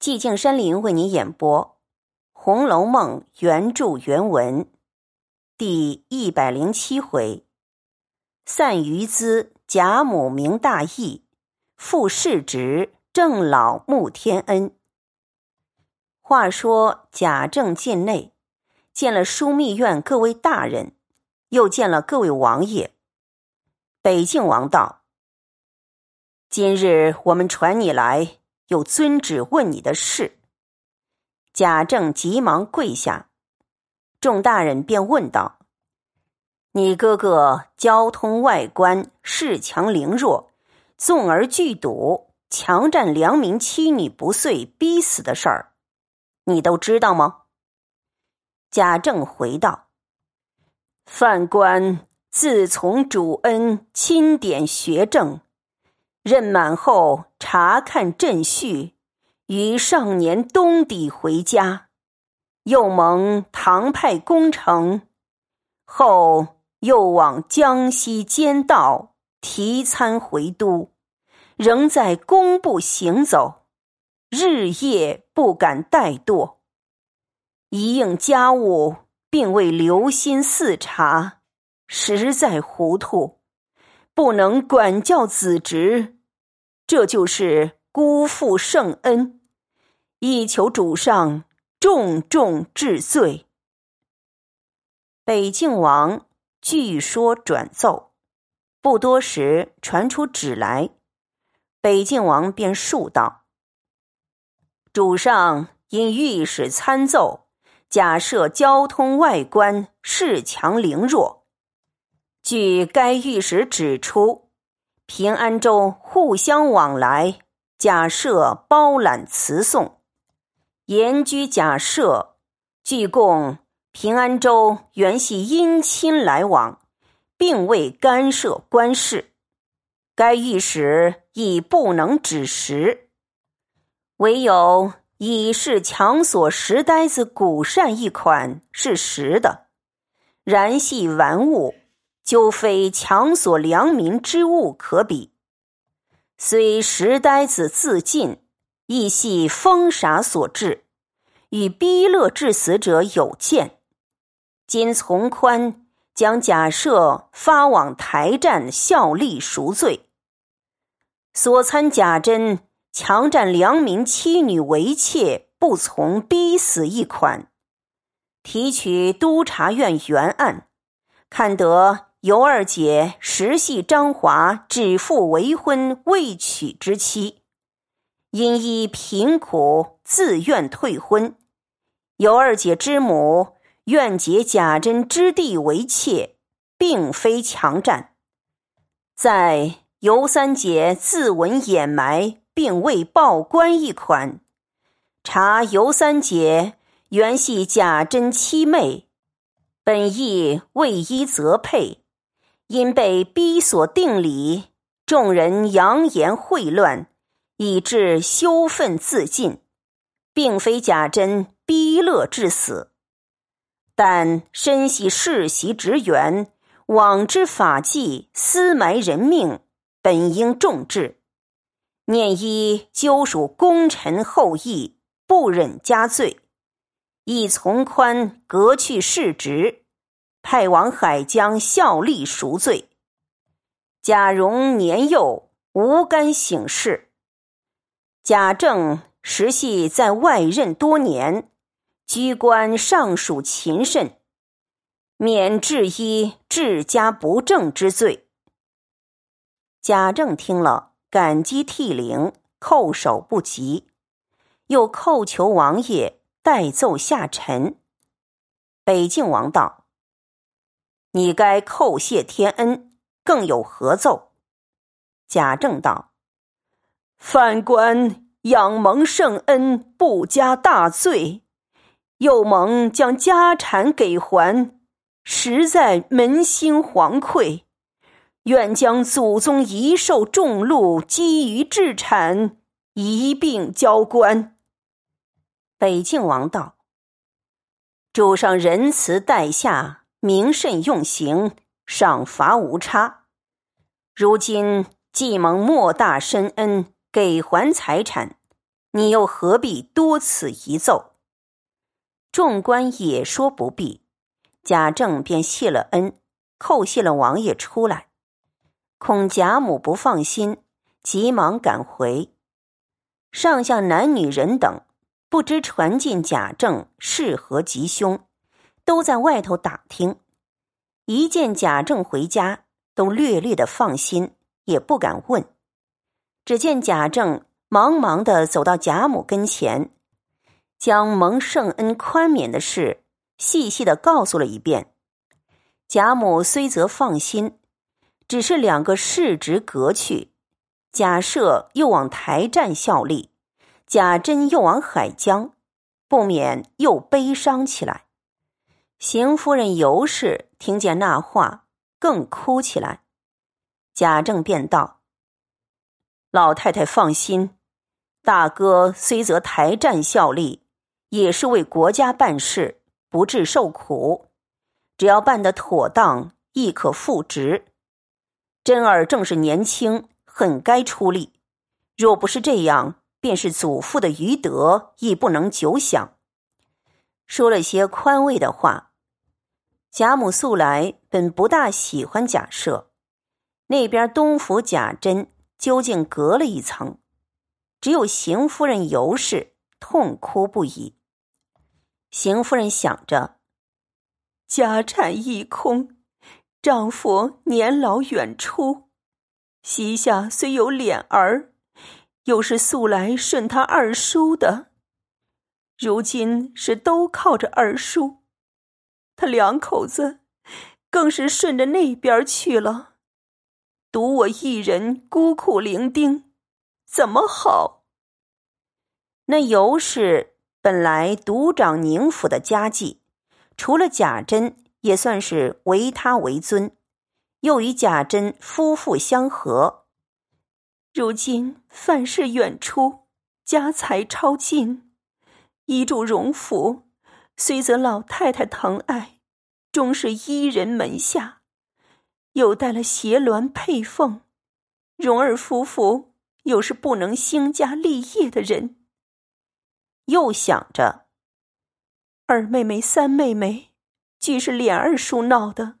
寂静山林为您演播《红楼梦》原著原文第一百零七回：散余资，贾母明大义；复世职，郑老慕天恩。话说贾政进内，见了枢密院各位大人，又见了各位王爷。北静王道：“今日我们传你来。”有遵旨问你的事，贾政急忙跪下，众大人便问道：“你哥哥交通外官，恃强凌弱，纵而拒赌，强占良民妻女不遂，逼死的事儿，你都知道吗？”贾政回道：“犯官自从主恩钦点学政。”任满后查看朕序，于上年冬底回家，又蒙唐派攻城，后又往江西兼道提参回都，仍在工部行走，日夜不敢怠惰。一应家务，并未留心伺查，实在糊涂。不能管教子侄，这就是辜负圣恩，以求主上重重治罪。北静王据说转奏，不多时传出旨来，北静王便述道：“主上因御史参奏，假设交通外官恃强凌弱。”据该御史指出，平安州互相往来，假设包揽词送，严居假设，据供平安州原系姻亲来往，并未干涉官事。该御史亦不能指实，唯有以是强索石呆子古扇一款是实的，然系玩物。就非强索良民之物可比，虽石呆子自尽，亦系疯傻所致，与逼勒致死者有见。今从宽将假设发往台站效力赎罪，所参贾珍强占良民妻女为妾，不从逼死一款，提取督察院原案，看得。尤二姐实系张华指腹为婚未娶之妻，因依贫苦自愿退婚。尤二姐之母愿结贾珍之弟为妾，并非强占。在尤三姐自刎掩埋，并未报官一款，查尤三姐原系贾珍妻妹，本意为依则配。因被逼所定理，众人扬言秽乱，以致羞愤自尽，并非贾珍逼勒致死，但身系世袭职员，枉知法纪，私埋人命，本应重治。念一纠属功臣后裔，不忍加罪，亦从宽革去世职。派往海疆效力赎罪。贾蓉年幼，无干省事。贾政实系在外任多年，居官尚属勤慎，免治一治家不正之罪。贾政听了，感激涕零，叩首不及，又叩求王爷代奏下臣。北静王道。你该叩谢天恩，更有何奏？贾政道：“犯官仰蒙圣恩，不加大罪，又蒙将家产给还，实在扪心惶愧，愿将祖宗遗寿重禄积于治产，一并交官。”北静王道：“主上仁慈待下。”明慎用刑，赏罚无差。如今既蒙莫大深恩，给还财产，你又何必多此一奏？”众官也说不必，贾政便谢了恩，叩谢了王爷出来。恐贾母不放心，急忙赶回。上下男女人等不知传进贾政是何吉凶，都在外头打听。一见贾政回家，都略略的放心，也不敢问。只见贾政忙忙的走到贾母跟前，将蒙圣恩宽免的事细细的告诉了一遍。贾母虽则放心，只是两个世职革去，贾赦又往台站效力，贾珍又往海疆，不免又悲伤起来。邢夫人尤氏听见那话，更哭起来。贾政便道：“老太太放心，大哥虽则台战效力，也是为国家办事，不致受苦。只要办得妥当，亦可复职。真儿正是年轻，很该出力。若不是这样，便是祖父的余德，亦不能久享。”说了些宽慰的话。贾母素来本不大喜欢贾赦，那边东府贾珍究竟隔了一层，只有邢夫人尤氏痛哭不已。邢夫人想着，家产一空，丈夫年老远出，膝下虽有脸儿，又是素来顺他二叔的，如今是都靠着二叔。他两口子更是顺着那边去了，独我一人孤苦伶仃，怎么好？那尤氏本来独掌宁府的家计，除了贾珍，也算是唯他为尊，又与贾珍夫妇相和。如今范氏远出，家财超尽，依住荣府。虽则老太太疼爱，终是伊人门下，又带了邪鸾配凤，荣儿夫妇又是不能兴家立业的人。又想着，二妹妹、三妹妹，俱是琏二叔闹的，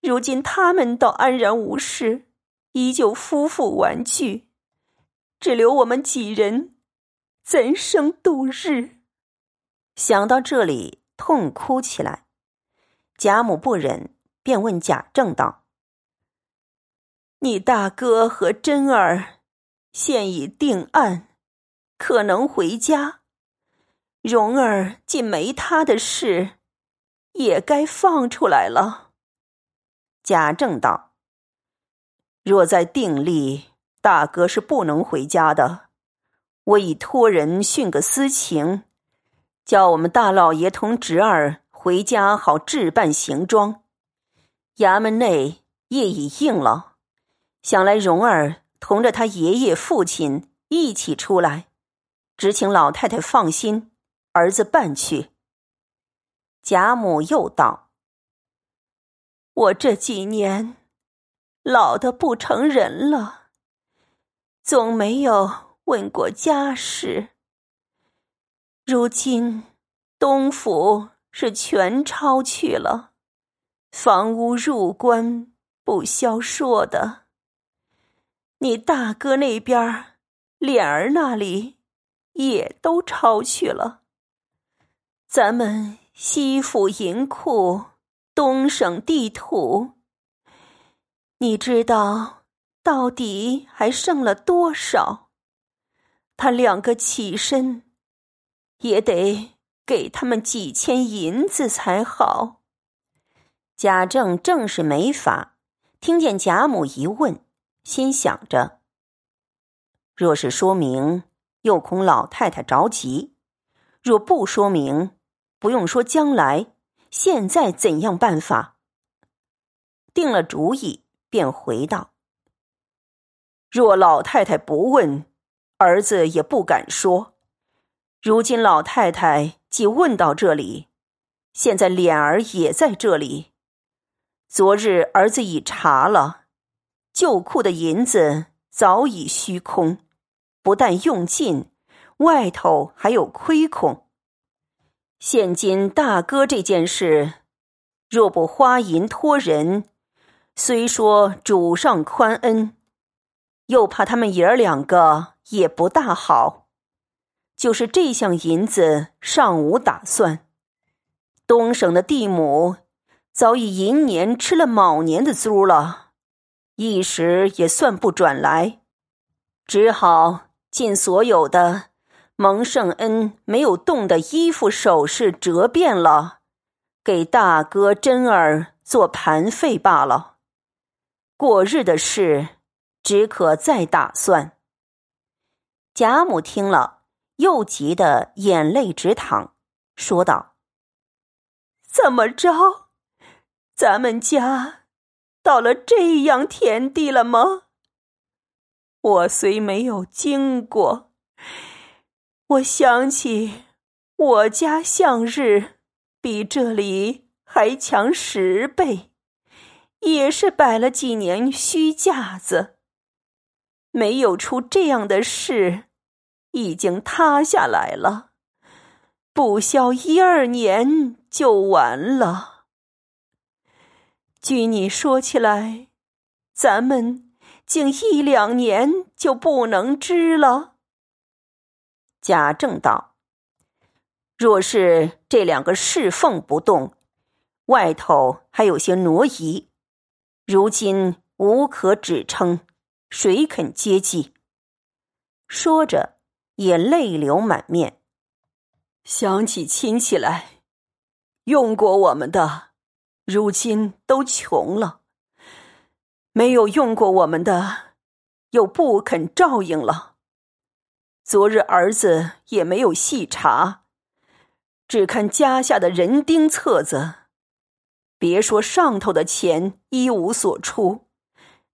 如今他们倒安然无事，依旧夫妇玩具，只留我们几人，怎生度日？想到这里，痛哭起来。贾母不忍，便问贾政道：“你大哥和珍儿现已定案，可能回家。蓉儿既没他的事，也该放出来了。”贾政道：“若在定例，大哥是不能回家的。我已托人训个私情。”叫我们大老爷同侄儿回家，好置办行装。衙门内夜已应了，想来蓉儿同着他爷爷父亲一起出来，只请老太太放心，儿子办去。贾母又道：“我这几年老的不成人了，总没有问过家事。”如今，东府是全抄去了，房屋入关不消说的。你大哥那边，脸儿那里也都抄去了。咱们西府银库，东省地土，你知道到底还剩了多少？他两个起身。也得给他们几千银子才好。贾政正是没法，听见贾母一问，心想着：若是说明，又恐老太太着急；若不说明，不用说将来，现在怎样办法？定了主意，便回道：若老太太不问，儿子也不敢说。如今老太太既问到这里，现在脸儿也在这里。昨日儿子已查了，旧库的银子早已虚空，不但用尽，外头还有亏空。现今大哥这件事，若不花银托人，虽说主上宽恩，又怕他们爷儿两个也不大好。就是这项银子尚无打算，东省的地亩早已寅年吃了卯年的租了，一时也算不转来，只好尽所有的。蒙圣恩没有动的衣服首饰折变了，给大哥珍儿做盘费罢了。过日的事，只可再打算。贾母听了，又急得眼泪直淌，说道：“怎么着？咱们家到了这样田地了吗？我虽没有经过。”我想起，我家向日比这里还强十倍，也是摆了几年虚架子，没有出这样的事，已经塌下来了，不消一二年就完了。据你说起来，咱们竟一两年就不能织了。贾政道：“若是这两个侍奉不动，外头还有些挪移，如今无可指称，谁肯接济？”说着，也泪流满面。想起亲戚来，用过我们的，如今都穷了；没有用过我们的，又不肯照应了。昨日儿子也没有细查，只看家下的人丁册子。别说上头的钱一无所出，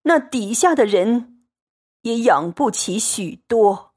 那底下的人也养不起许多。